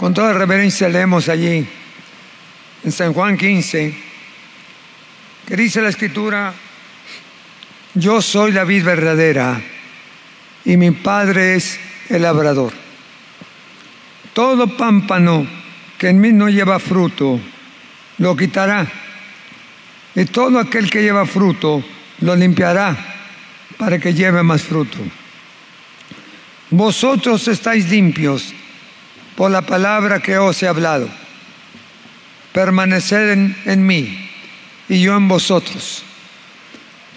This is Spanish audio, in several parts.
Con toda reverencia leemos allí, en San Juan 15, que dice la escritura, yo soy la vid verdadera y mi padre es el labrador. Todo pámpano que en mí no lleva fruto, lo quitará. Y todo aquel que lleva fruto, lo limpiará para que lleve más fruto. Vosotros estáis limpios por la palabra que os he hablado. Permaneced en, mí y yo en vosotros.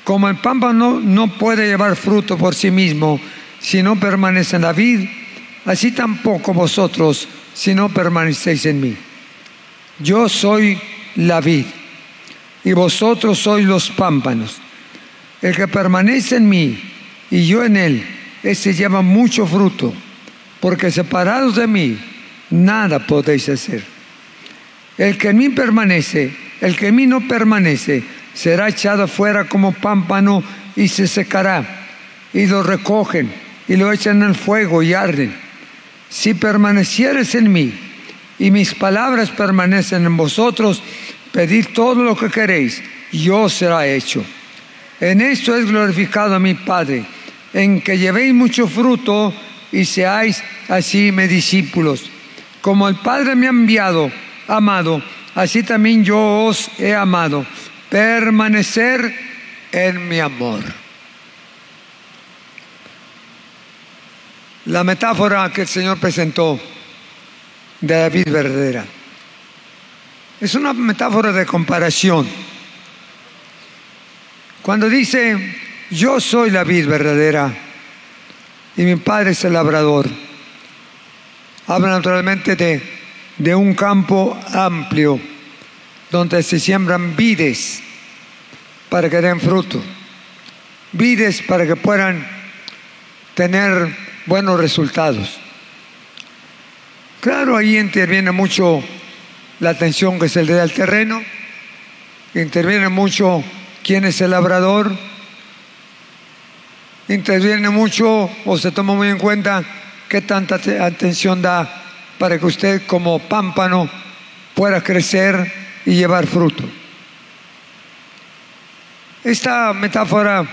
Como el pámpano no puede llevar fruto por sí mismo si no permanece en la vid, así tampoco vosotros si no permanecéis en mí. Yo soy la vid y vosotros sois los pámpanos. El que permanece en mí y yo en él, ese lleva mucho fruto, porque separados de mí, nada podéis hacer. El que en mí permanece, el que en mí no permanece, será echado afuera como pámpano y se secará. Y lo recogen y lo echan al fuego y arden. Si permanecieres en mí y mis palabras permanecen en vosotros, pedid todo lo que queréis, yo será hecho. En esto es glorificado a mi Padre, en que llevéis mucho fruto y seáis así mis discípulos. Como el Padre me ha enviado, amado, así también yo os he amado. Permanecer en mi amor. La metáfora que el Señor presentó de la vida verdadera es una metáfora de comparación. Cuando dice, yo soy la vid verdadera y mi Padre es el labrador habla naturalmente de, de un campo amplio donde se siembran vides para que den fruto, vides para que puedan tener buenos resultados. Claro, ahí interviene mucho la atención que se le da al terreno, interviene mucho quién es el labrador, interviene mucho o se toma muy en cuenta qué tanta atención da para que usted como pámpano pueda crecer y llevar fruto. Esta metáfora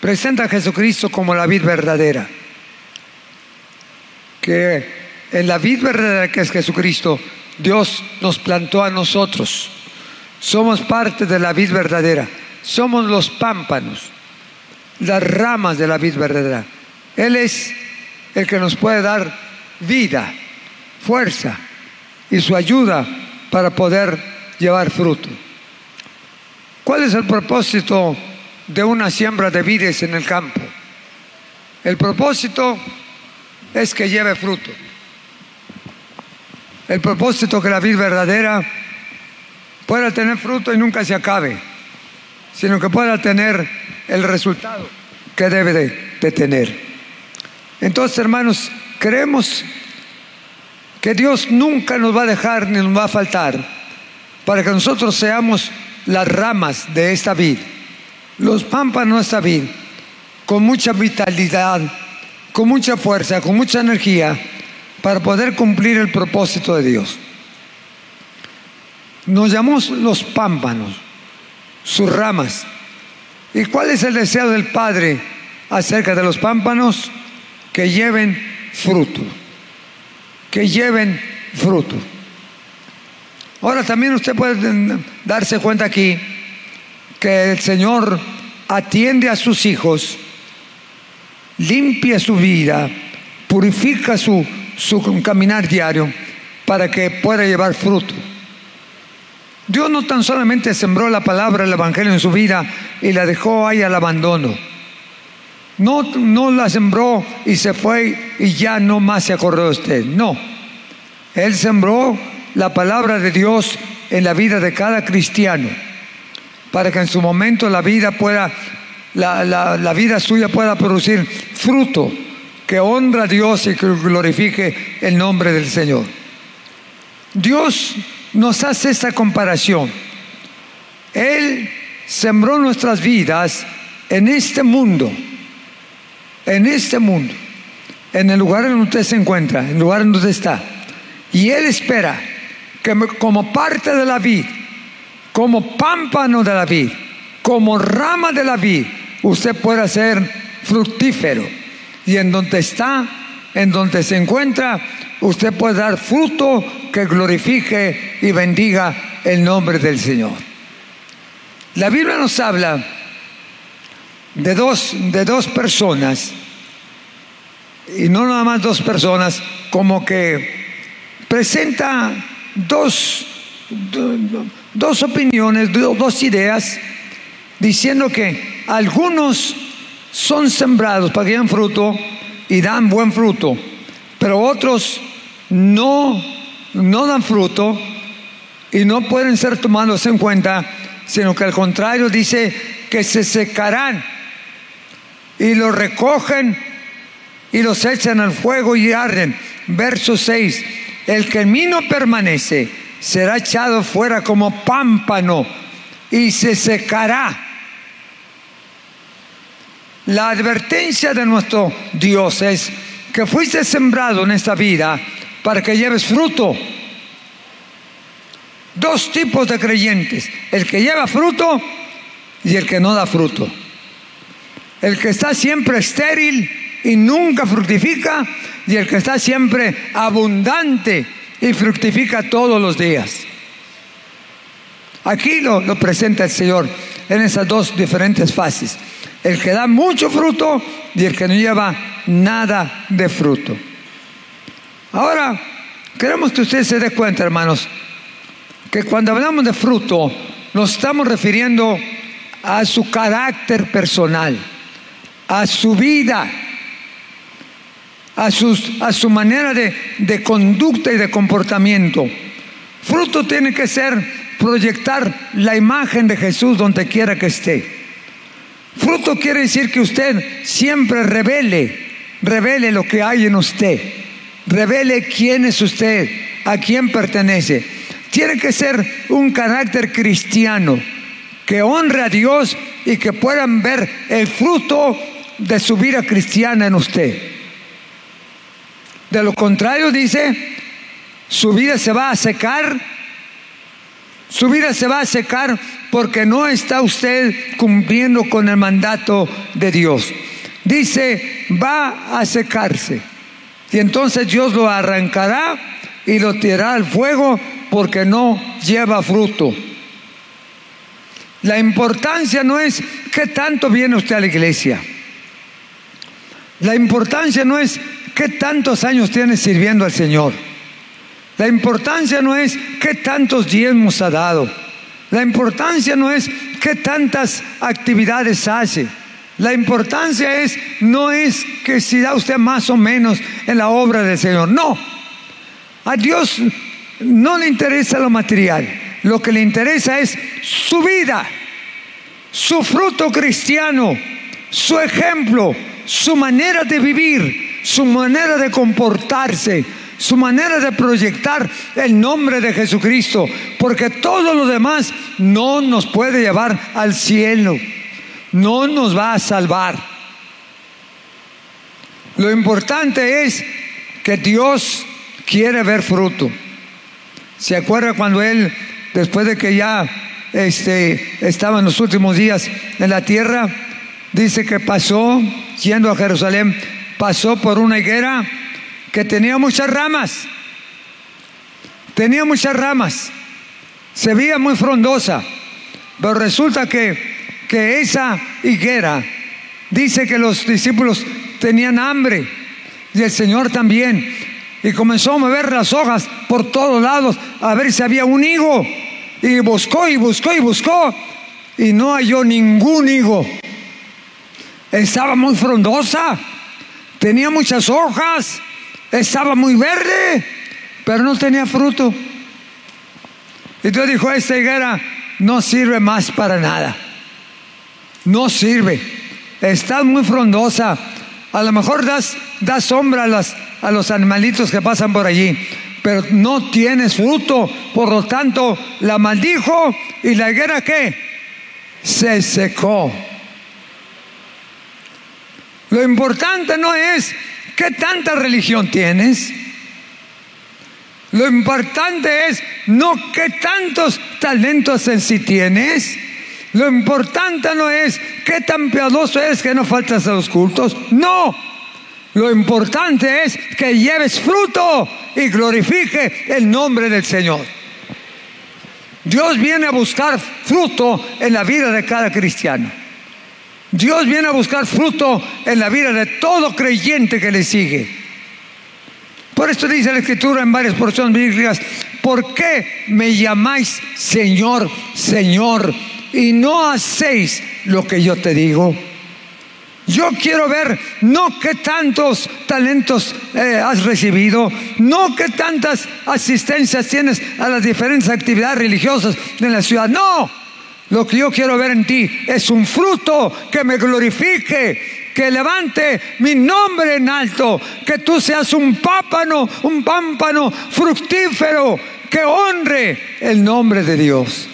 presenta a Jesucristo como la vid verdadera, que en la vid verdadera que es Jesucristo, Dios nos plantó a nosotros. Somos parte de la vid verdadera, somos los pámpanos, las ramas de la vid verdadera. Él es el que nos puede dar vida, fuerza y su ayuda para poder llevar fruto. ¿Cuál es el propósito de una siembra de vides en el campo? El propósito es que lleve fruto. El propósito que la vid verdadera pueda tener fruto y nunca se acabe, sino que pueda tener el resultado que debe de tener. Entonces, hermanos, creemos que Dios nunca nos va a dejar ni nos va a faltar para que nosotros seamos las ramas de esta vid, los pámpanos de esta vid, con mucha vitalidad, con mucha fuerza, con mucha energía, para poder cumplir el propósito de Dios. Nos llamamos los pámpanos, sus ramas. ¿Y cuál es el deseo del Padre acerca de los pámpanos? Que lleven fruto, que lleven fruto. Ahora también usted puede darse cuenta aquí que el Señor atiende a sus hijos, limpia su vida, purifica su, su caminar diario para que pueda llevar fruto. Dios no tan solamente sembró la palabra, el Evangelio en su vida y la dejó ahí al abandono. No, no la sembró y se fue y ya no más se acordó de usted. No. Él sembró la palabra de Dios en la vida de cada cristiano, para que en su momento la vida pueda, la, la vida suya pueda producir fruto que honra a Dios y que glorifique el nombre del Señor. Dios nos hace esta comparación. Él sembró nuestras vidas en este mundo, en este mundo, en el lugar en donde usted se encuentra, en el lugar en donde está. Y Él espera que como parte de la vid, como pámpano de la vid, como rama de la vid, usted pueda ser fructífero. Y en donde está, en donde se encuentra, usted puede dar fruto que glorifique y bendiga el nombre del Señor. La Biblia nos habla de dos, de dos personas, y no nada más dos personas, como que presenta dos, dos opiniones, dos ideas, diciendo que algunos son sembrados para que fruto y dan buen fruto, pero otros no, no dan fruto y no pueden ser tomados en cuenta, sino que al contrario dice que se secarán y los recogen y los echan al fuego y arden. Verso 6, el que en mí no permanece será echado fuera como pámpano y se secará. La advertencia de nuestro Dios es que fuiste sembrado en esta vida para que lleves fruto. Dos tipos de creyentes, el que lleva fruto y el que no da fruto. El que está siempre estéril y nunca fructifica y el que está siempre abundante y fructifica todos los días. Aquí lo, lo presenta el Señor en esas dos diferentes fases. El que da mucho fruto y el que no lleva nada de fruto. Ahora, queremos que usted se dé cuenta, hermanos, que cuando hablamos de fruto, nos estamos refiriendo a su carácter personal, a su vida, a, sus, a su manera de, de conducta y de comportamiento. Fruto tiene que ser proyectar la imagen de Jesús donde quiera que esté. Fruto quiere decir que usted siempre revele, revele lo que hay en usted, revele quién es usted, a quién pertenece. Tiene que ser un carácter cristiano que honre a Dios y que puedan ver el fruto de su vida cristiana en usted. De lo contrario, dice, su vida se va a secar, su vida se va a secar porque no está usted cumpliendo con el mandato de Dios. Dice, va a secarse. Y entonces Dios lo arrancará y lo tirará al fuego porque no lleva fruto. La importancia no es qué tanto viene usted a la iglesia. La importancia no es qué tantos años tiene sirviendo al Señor. La importancia no es qué tantos diezmos ha dado. La importancia no es qué tantas actividades hace. La importancia es, no es que si da usted más o menos en la obra del Señor. No. A Dios no le interesa lo material. Lo que le interesa es su vida, su fruto cristiano, su ejemplo, su manera de vivir, su manera de comportarse, su manera de proyectar el nombre de Jesucristo, porque todo lo demás no nos puede llevar al cielo, no nos va a salvar. Lo importante es que Dios quiere ver fruto. ¿Se acuerda cuando Él, después de que ya este, estaba en los últimos días en la tierra, dice que pasó, yendo a Jerusalén, pasó por una higuera que tenía muchas ramas. Tenía muchas ramas. Se veía muy frondosa. Pero resulta que, que esa higuera dice que los discípulos tenían hambre. Y el Señor también. Y comenzó a mover las hojas por todos lados a ver si había un higo. Y buscó y buscó y buscó. Y no halló ningún higo. Estaba muy frondosa. Tenía muchas hojas estaba muy verde, pero no tenía fruto. Y Dios dijo, esta higuera no sirve más para nada. No sirve. Está muy frondosa. A lo mejor das, sombra a los animalitos que pasan por allí, pero no tienes fruto. Por lo tanto, la maldijo y la higuera qué? Se secó. Lo importante no es qué tanta religión tienes. Lo importante es no qué tantos talentos en sí tienes. Lo importante no es qué tan piadoso es que no faltas a los cultos. No. Lo importante es que lleves fruto y glorifique el nombre del Señor. Dios viene a buscar fruto en la vida de cada cristiano. Dios viene a buscar fruto en la vida de todo creyente que le sigue. Por esto dice la Escritura en varias porciones bíblicas, ¿por qué me llamáis Señor, Señor y no hacéis lo que yo te digo? Yo quiero ver no qué tantos talentos eh, has recibido, no qué tantas asistencias tienes a las diferentes actividades religiosas de la ciudad. No, lo que yo quiero ver en ti es un fruto que me glorifique, que levante mi nombre en alto, que tú seas un pápano, un pámpano fructífero, que honre el nombre de Dios.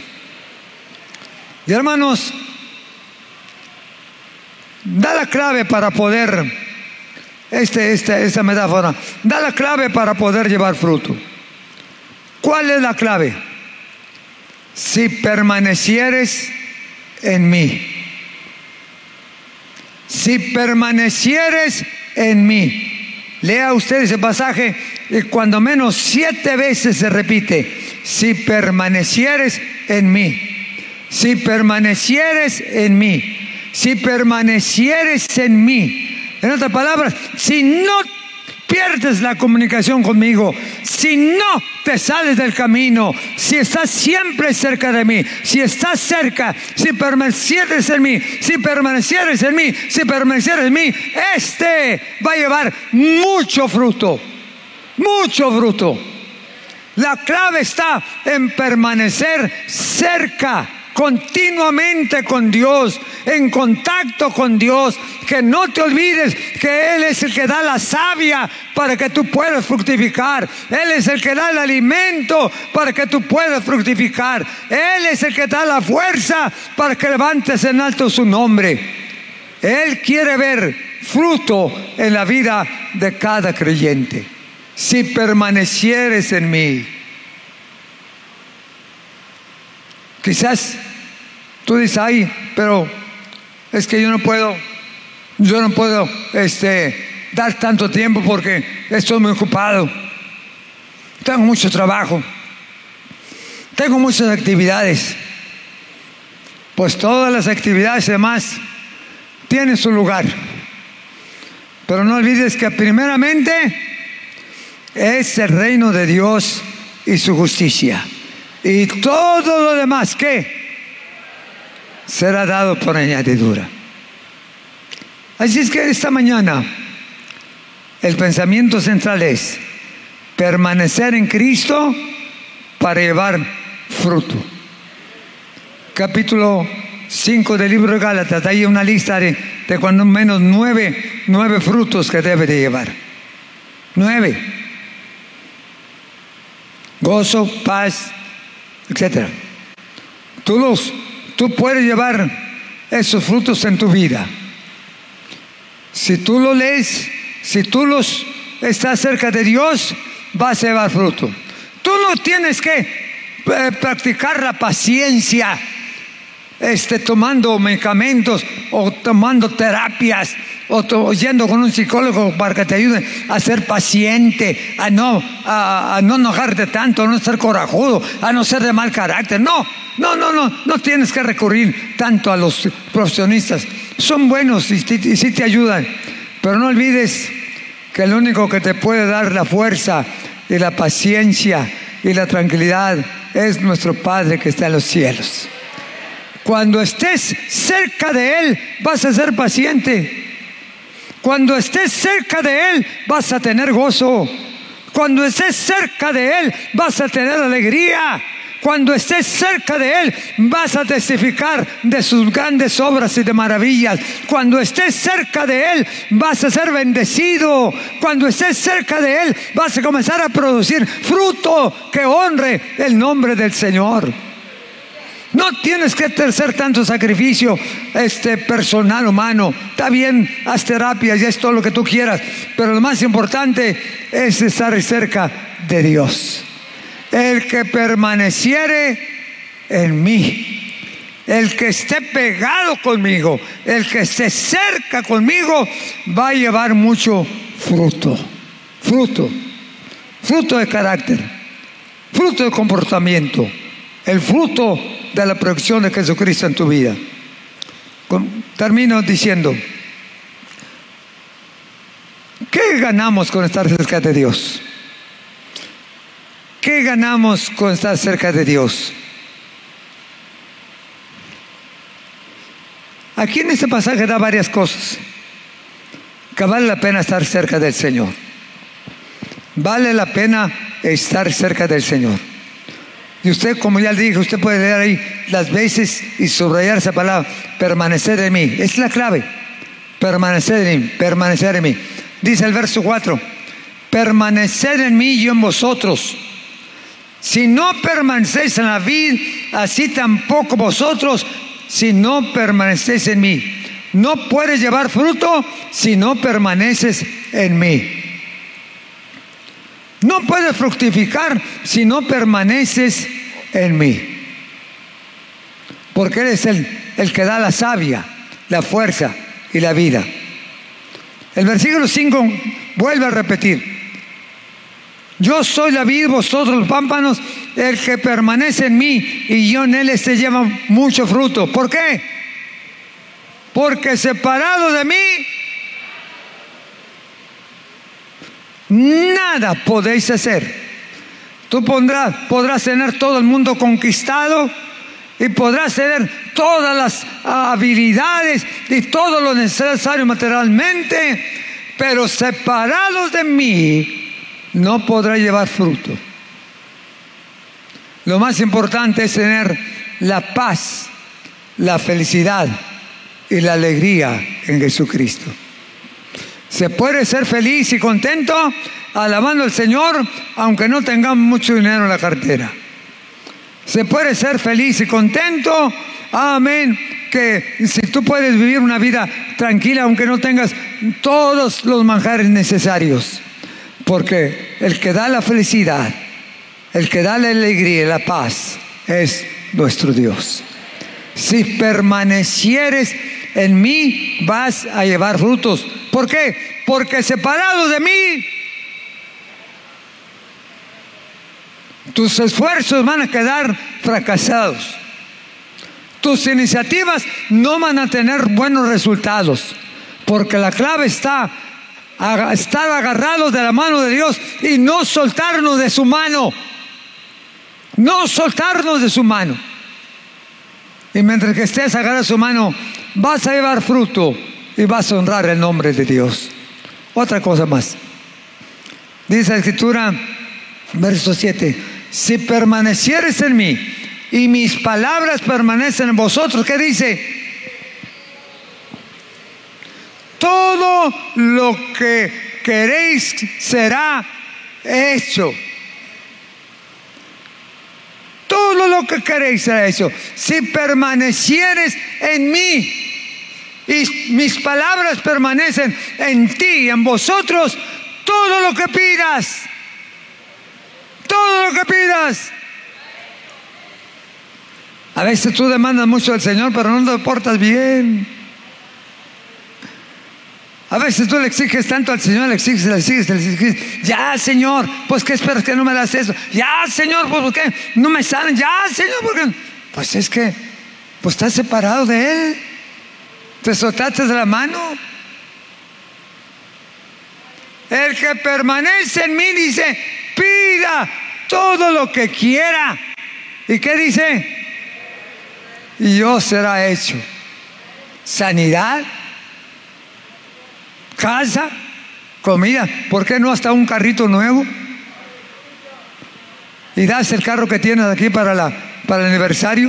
Y hermanos, da la clave para poder, este, este, esta metáfora, da la clave para poder llevar fruto. ¿Cuál es la clave? Si permanecieres en mí si permanecieres en mí. Lea usted ese pasaje y cuando menos siete veces se repite, si permanecieres en mí, si permanecieres en mí, si permanecieres en mí. En otras palabras, si no pierdes la comunicación conmigo, si no te sales del camino, si estás siempre cerca de mí, si estás cerca, si permanecieres en mí, si permanecieres en mí, si permanecieres en mí, este va a llevar mucho fruto, mucho fruto. La clave está en permanecer cerca continuamente con Dios, en contacto con Dios, que no te olvides que Él es el que da la savia para que tú puedas fructificar. Él es el que da el alimento para que tú puedas fructificar. Él es el que da la fuerza para que levantes en alto su nombre. Él quiere ver fruto en la vida de cada creyente. Si permanecieres en mí, quizás Tú dices, ay, pero es que yo no puedo, yo no puedo este, dar tanto tiempo porque estoy muy ocupado. Tengo mucho trabajo. Tengo muchas actividades. Pues todas las actividades demás tienen su lugar. Pero no olvides que primeramente es el reino de Dios y su justicia. Y todo lo demás, ¿qué? Será dado por añadidura. Así es que esta mañana el pensamiento central es permanecer en Cristo para llevar fruto. Capítulo 5 del libro de Gálatas, hay una lista de, de cuando menos nueve, nueve frutos que debe de llevar. Nueve. Gozo, paz, etc. Tú los tú puedes llevar esos frutos en tu vida. Si tú lo lees, si tú los estás cerca de Dios, vas a llevar fruto. Tú no tienes que eh, practicar la paciencia, este, tomando medicamentos o tomando terapias o yendo con un psicólogo para que te ayude a ser paciente, a no, a no enojarte tanto, a no ser corajudo, a no ser de mal carácter. No, no, no, no, no tienes que recurrir tanto a los profesionistas. Son buenos y, sí te ayudan, pero no olvides que el único que te puede dar la fuerza y la paciencia y la tranquilidad es nuestro Padre que está en los cielos. Cuando estés cerca de Él, vas a ser paciente. Cuando estés cerca de Él, vas a tener gozo. Cuando estés cerca de Él, vas a tener alegría. Cuando estés cerca de Él, vas a testificar de sus grandes obras y de maravillas. Cuando estés cerca de Él, vas a ser bendecido. Cuando estés cerca de Él, vas a comenzar a producir fruto que honre el nombre del Señor. No tienes que hacer tanto sacrificio este, personal humano. Está bien, haz terapias y es todo lo que tú quieras. Pero lo más importante es estar cerca de Dios. El que permaneciere en mí, el que esté pegado conmigo, el que esté cerca conmigo, va a llevar mucho fruto. Fruto. Fruto de carácter. Fruto de comportamiento. El fruto de la producción de Jesucristo en tu vida. Termino diciendo, ¿qué ganamos con estar cerca de Dios? ¿Qué ganamos con estar cerca de Dios? Aquí en este pasaje da varias cosas. Que vale la pena estar cerca del Señor. Vale la pena estar cerca del Señor. Y usted, como ya le dije, usted puede leer ahí las veces y subrayar esa palabra, permanecer en mí. Es la clave. Permanecer en mí, permanecer en mí. Dice el verso 4, permanecer en mí y yo en vosotros si no permanecéis en la vid, así tampoco vosotros si no permanecéis en mí. No puedes llevar fruto si no permaneces en mí. No puedes fructificar si no permaneces en mí. Porque eres el, el que da la savia, la fuerza y la vida. El versículo 5 vuelve a repetir. Yo soy la vid, vosotros los pámpanos, el que permanece en mí y yo en él, se este lleva mucho fruto. ¿Por qué? Porque separado de mí, nada podéis hacer. Tú pondrás, podrás tener todo el mundo conquistado y podrás tener todas las habilidades y todo lo necesario materialmente, pero separados de mí, no podrá llevar fruto. Lo más importante es tener la paz, la felicidad y la alegría en Jesucristo. Se puede ser feliz y contento alabando al Señor aunque no tengamos mucho dinero en la cartera. Se puede ser feliz y contento, amén, que si tú puedes vivir una vida tranquila aunque no tengas todos los manjares necesarios. Porque el que da la felicidad, el que da la alegría y la paz es nuestro Dios. Si permanecieres en mí, vas a llevar frutos. ¿Por qué? Porque separado de mí, tus esfuerzos van a quedar fracasados. Tus iniciativas no van a tener buenos resultados. Porque la clave está estar agarrados de la mano de Dios y no soltarnos de su mano. No soltarnos de su mano. Y mientras que estés agarrado de su mano, vas a llevar fruto y vas a honrar el nombre de Dios. Otra cosa más. Dice la escritura, verso 7, si permanecieres en mí y mis palabras permanecen en vosotros, ¿qué dice? todo lo que queréis será hecho. Todo lo que queréis será hecho. Si permanecieres en mí y mis palabras permanecen en ti y en vosotros, todo lo que pidas, todo lo que pidas. A veces tú demandas mucho al Señor, pero no te portas bien. A veces tú le exiges tanto al Señor, le exiges, le exiges, le exiges. Ya, Señor, pues ¿qué esperas que no me das eso? Ya, Señor, pues ¿por qué no me salen? Ya, Señor, porque pues es que pues estás separado de Él. Te soltaste de la mano. El que permanece en mí dice, pida todo lo que quiera. ¿Y qué dice? Y yo será hecho. Sanidad casa, comida. ¿Por qué no hasta un carrito nuevo? y das el carro que tienes aquí para, la, para el aniversario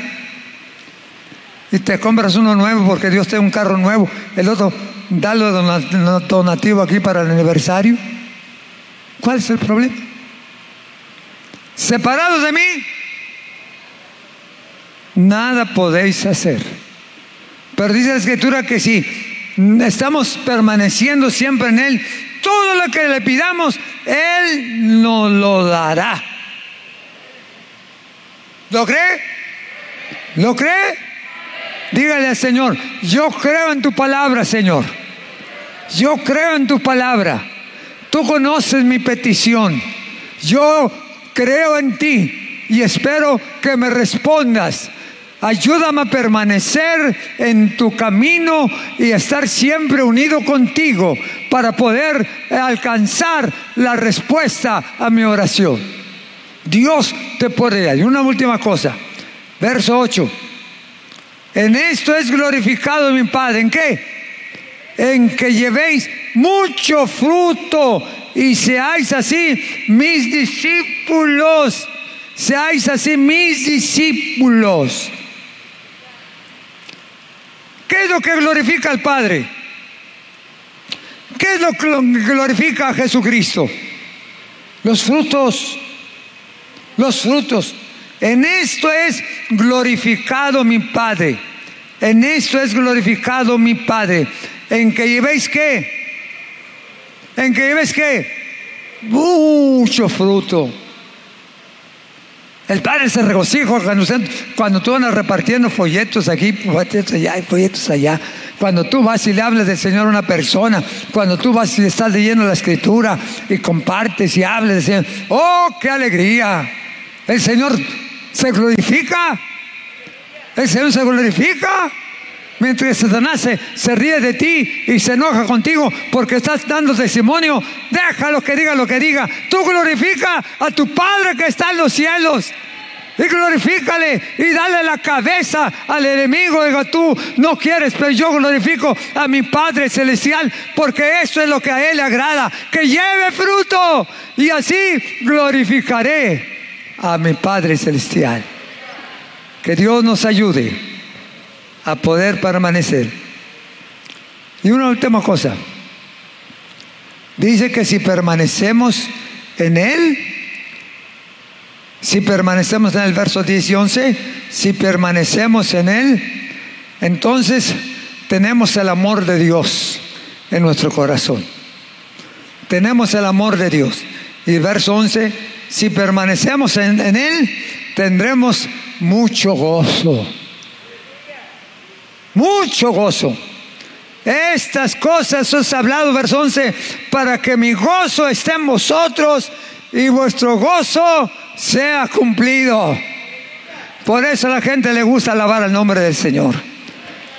y te compras uno nuevo porque Dios te da un carro nuevo, el otro dale donativo aquí para el aniversario. ¿Cuál es el problema? Separados de mí, nada podéis hacer. Pero dice la escritura que si estamos permaneciendo siempre en Él, todo lo que le pidamos, Él nos lo dará. ¿Lo cree? ¿Lo cree? Dígale al Señor, yo creo en tu palabra, Señor. Yo creo en tu palabra. Tú conoces mi petición. Yo creo en ti y espero que me respondas. Ayúdame a permanecer en tu camino y estar siempre unido contigo para poder alcanzar la respuesta a mi oración. Dios te puede dar. Y una última cosa, verso 8. En esto es glorificado mi Padre. ¿En qué? En que llevéis mucho fruto y seáis así mis discípulos. Seáis así mis discípulos. ¿Qué es lo que glorifica al Padre? ¿Qué es lo que glorifica a Jesucristo? Los frutos. Los frutos. En esto es glorificado mi Padre. En esto es glorificado mi Padre. En que llevéis qué? En que llevéis qué? Mucho fruto. El Padre se regocija cuando, tú vas repartiendo folletos aquí, folletos allá folletos allá. Cuando tú vas y le hablas del Señor a una persona, cuando tú vas y estás leyendo la Escritura y compartes y hablas del Señor, ¡oh, qué alegría! El Señor se glorifica. El Señor se glorifica. Mientras Satanás se, se, ríe de ti y se enoja contigo porque estás dando testimonio, déjalo que diga lo que diga. Tú glorifica a tu Padre que está en los cielos. Y glorifícale y dale la cabeza al enemigo. Diga, tú no quieres, pero yo glorifico a mi Padre Celestial porque eso es lo que a Él le agrada. Que lleve fruto y así glorificaré a mi Padre Celestial. Que Dios nos ayude a poder permanecer. Y una última cosa. Dice que si permanecemos en Él, si permanecemos en el verso 10 y 11, si permanecemos en Él, entonces tenemos el amor de Dios en nuestro corazón. Tenemos el amor de Dios. Y verso 11, si permanecemos en Él, tendremos mucho gozo mucho gozo. Estas cosas os he hablado, verso 11, para que mi gozo esté en vosotros y vuestro gozo sea cumplido. Por eso a la gente le gusta alabar el nombre del Señor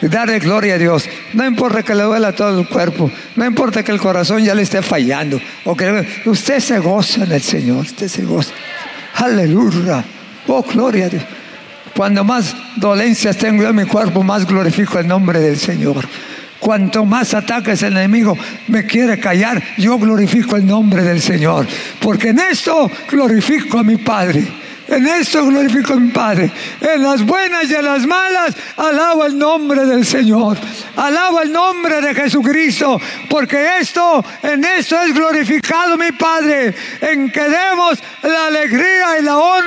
y darle gloria a Dios. No importa que le duela todo el cuerpo, no importa que el corazón ya le esté fallando, o que usted se goza en el Señor, usted se goza. Aleluya. Oh, gloria a Dios. Cuando más dolencias tengo en mi cuerpo, más glorifico el nombre del Señor. Cuanto más ataques el enemigo me quiere callar, yo glorifico el nombre del Señor. Porque en esto glorifico a mi Padre. En esto glorifico a mi Padre. En las buenas y en las malas, alabo el nombre del Señor. Alabo el nombre de Jesucristo. Porque esto, en esto es glorificado mi Padre. En que demos la alegría y la honra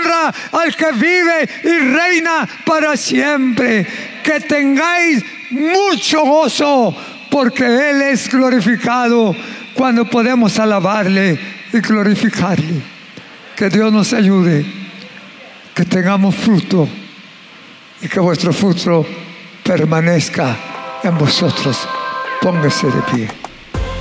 al que vive y reina para siempre. Que tengáis mucho gozo. Porque Él es glorificado cuando podemos alabarle y glorificarle. Que Dios nos ayude que tengamos fruto y que vuestro fruto permanezca en vosotros. Póngase de pie.